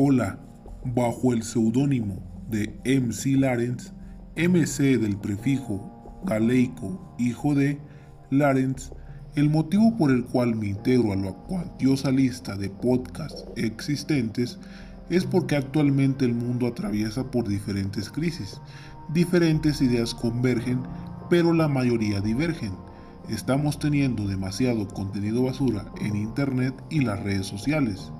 Hola, bajo el seudónimo de MC Larens, MC del prefijo galeico hijo de Larens, el motivo por el cual me integro a la cuantiosa lista de podcasts existentes es porque actualmente el mundo atraviesa por diferentes crisis. Diferentes ideas convergen, pero la mayoría divergen. Estamos teniendo demasiado contenido basura en Internet y las redes sociales,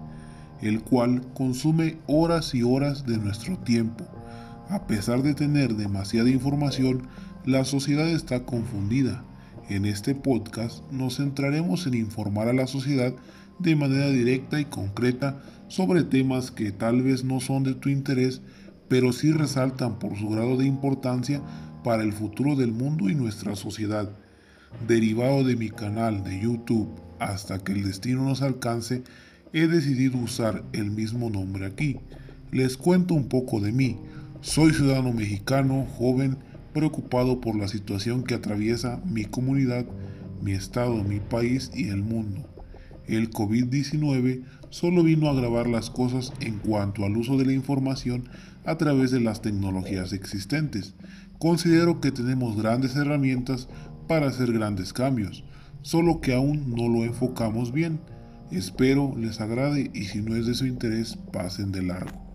el cual consume horas y horas de nuestro tiempo. A pesar de tener demasiada información, la sociedad está confundida. En este podcast nos centraremos en informar a la sociedad de manera directa y concreta sobre temas que tal vez no son de tu interés, pero sí resaltan por su grado de importancia para el futuro del mundo y nuestra sociedad derivado de mi canal de YouTube hasta que el destino nos alcance, he decidido usar el mismo nombre aquí. Les cuento un poco de mí. Soy ciudadano mexicano, joven, preocupado por la situación que atraviesa mi comunidad, mi estado, mi país y el mundo. El COVID-19 solo vino a agravar las cosas en cuanto al uso de la información a través de las tecnologías existentes. Considero que tenemos grandes herramientas para hacer grandes cambios, solo que aún no lo enfocamos bien. Espero les agrade y si no es de su interés, pasen de largo.